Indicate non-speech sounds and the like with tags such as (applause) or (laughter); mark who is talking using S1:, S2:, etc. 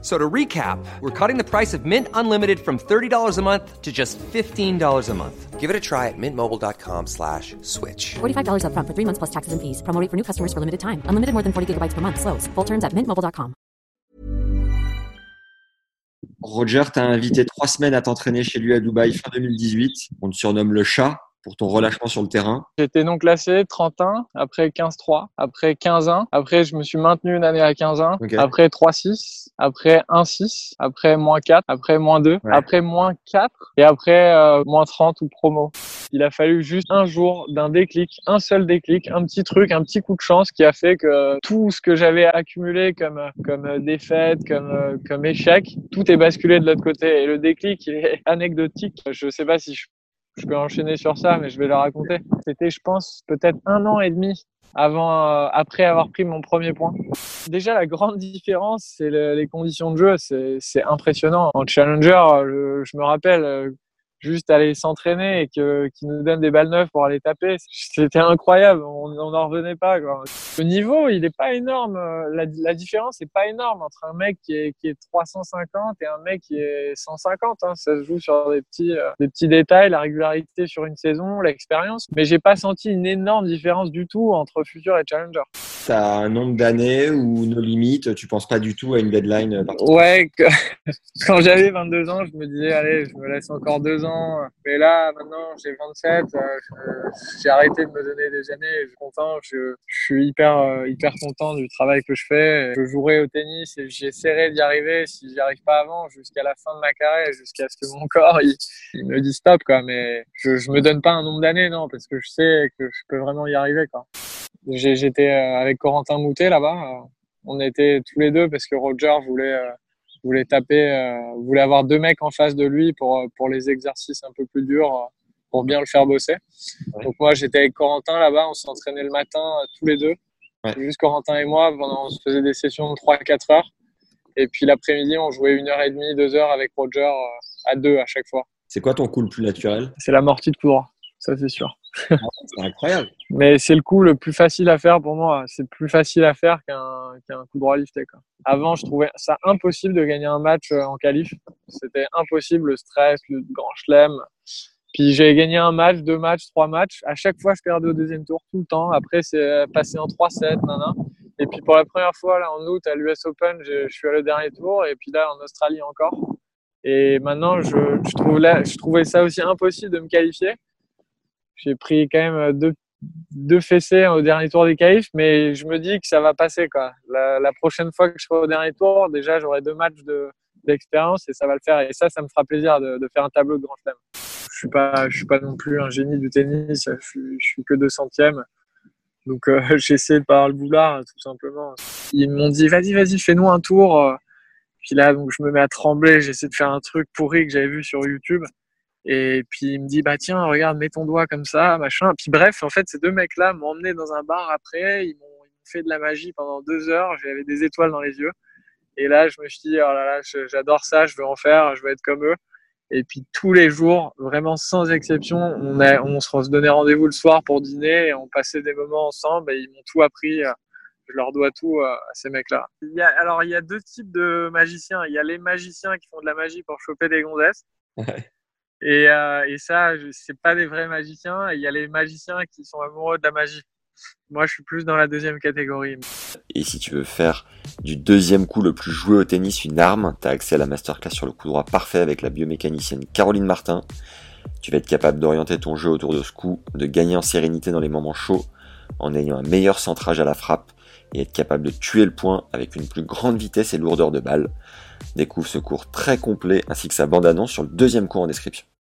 S1: So to recap, we're cutting the price of Mint Unlimited from $30 a month to just $15 a month.
S2: Give it a try at mintmobile.com slash switch.
S3: $45 upfront for three months plus taxes and fees. Promo rate for new customers for limited time. Unlimited more than 40 gigabytes per month. Slows. Full terms at mintmobile.com.
S4: Roger t'a invité trois semaines à t'entraîner chez lui à Dubaï fin 2018. On te surnomme le chat pour ton relâchement sur le terrain.
S5: J'étais non classé 31, après 15-3, après 15-1. Après, je me suis maintenu une année à 15-1.
S4: Ok.
S5: Après 3-6, après 1-6, après moins 4, après moins 2,
S4: Ouais.
S5: après moins 4 et après euh, moins 30 ou promo. Il a fallu juste un jour d'un déclic, un seul déclic, un petit truc, un petit coup de chance qui a fait que tout ce que j'avais accumulé comme comme défaite, comme comme échec, tout est basculé de l'autre côté. Et le déclic, il est anecdotique. Je sais pas si je, je peux enchaîner sur ça, mais je vais le raconter. C'était, je pense, peut-être un an et demi avant, euh, après avoir pris mon premier point. Déjà, la grande différence, c'est le- les conditions de jeu. C'est impressionnant. En challenger, euh, je me rappelle, euh, juste aller s'entraîner et que qu'ils nous donnent des balles neuves pour aller taper, c'était incroyable. On n'en revenait pas. Quoi. Le niveau, il est pas énorme. La, la différence est pas énorme entre un mec qui est, qui est 350 et un mec qui est 150. Hein. Ça se joue sur des petits, euh, des petits détails, la régularité sur une saison, l'expérience. Mais j'ai pas senti une énorme différence du tout entre Future et Challenger.
S4: T'as un nombre d'années ou nos limites, tu penses pas du tout à une deadline euh.
S5: Ouais, que- (laughs) quand j'avais 22 ans, je me disais, allez, je me laisse encore deux ans. Mais là, maintenant, j'ai 27, euh, j'ai arrêté de me donner des années. Je suis content, je, je suis hyper, euh, hyper content du travail que je fais. Je jouerai au tennis et j'essaierai d'y arriver si j'y arrive pas avant, jusqu'à la fin de ma carrière, jusqu'à ce que mon (laughs) corps, il, il me dise stop, quoi. Mais je, je me donne pas un nombre d'années, non, parce que je sais que je peux vraiment y arriver, quoi. J'étais euh, avec Corentin Moutet là-bas. euh, On était tous les deux parce que Roger voulait, euh, voulait taper, euh, voulait avoir deux mecs en face de lui pour, euh, pour les exercices un peu plus durs, euh, pour bien le faire bosser.
S4: Ouais.
S5: Donc moi, j'étais avec Corentin là-bas. On s'entraînait le matin tous les deux.
S4: Ouais.
S5: Juste Corentin et moi. On se faisait des sessions de 3-4 heures. Et puis l'après-midi, on jouait une heure et demie, deux heures avec Roger à deux à chaque fois.
S4: C'est quoi ton coup le plus naturel?
S5: C'est l'amorti de coup droit, ça c'est sûr.
S4: C'est incroyable.
S5: Mais c'est le coup le plus facile à faire pour moi. C'est plus facile à faire qu'un qu'un coup droit lifté. Quoi. Avant, je trouvais ça impossible de gagner un match euh, en qualif. C'était impossible, le stress, le grand chelem. Puis j'ai gagné un match, deux matchs, trois matchs. À chaque fois, je perdais au deuxième tour tout le temps. Après, c'est passé en 3-7, nanana. Et puis pour la première fois, là, en août, à l'US Open, je, suis allé au dernier tour. Et puis là, en Australie encore. Et maintenant, je, je trouvais ça aussi impossible de me qualifier. J'ai pris quand même deux, deux fessées au dernier tour des qualifs, mais je me dis que ça va passer. Quoi. La, prochaine fois que je serai au dernier tour, déjà, j'aurai deux matchs de, d'expérience et ça va le faire. Et ça, ça me fera plaisir de, de faire un tableau de grand chelem. Je suis suis pas non plus un génie du tennis. Je suis, je suis que deux centièmes. Donc, euh, (laughs) j'essaie avoir le boulard, tout simplement. Ils m'ont dit, vas-y, vas-y, fais-nous un tour. Puis là, donc, je me mets à trembler. J'essaie de faire un truc pourri que j'avais vu sur YouTube. Et puis il me dit, bah tiens, regarde, mets ton doigt comme ça, machin. Puis bref, en fait, ces deux mecs-là m'ont emmené dans un bar après. Ils m'ont fait de la magie pendant deux heures. J'avais des étoiles dans les yeux. Et là, je me suis dit, oh là là, j'adore ça, je veux en faire, je veux être comme eux. Et puis tous les jours, vraiment sans exception, on, se donnait rendez-vous le soir pour dîner et on passait des moments ensemble et ils m'ont tout appris. Je leur dois tout euh, à ces mecs-là. Alors, il y a deux types de magiciens. Il y a les magiciens qui font de la magie pour choper des gonzesses. Et, euh, et ça, c'est pas des vrais magiciens. Il y a les magiciens qui sont amoureux de la magie. Moi, je suis plus dans la deuxième catégorie.
S6: Et si tu veux faire du deuxième coup le plus joué au tennis une arme, tu as accès à la masterclass sur le coup droit parfait avec la biomécanicienne Caroline Martin. Tu vas être capable d'orienter ton jeu autour de ce coup, de gagner en sérénité dans les moments chauds, en ayant un meilleur centrage à la frappe et être capable de tuer le point avec une plus grande vitesse et lourdeur de balle. Découvre ce cours très complet ainsi que sa bande-annonce sur le deuxième cours en description.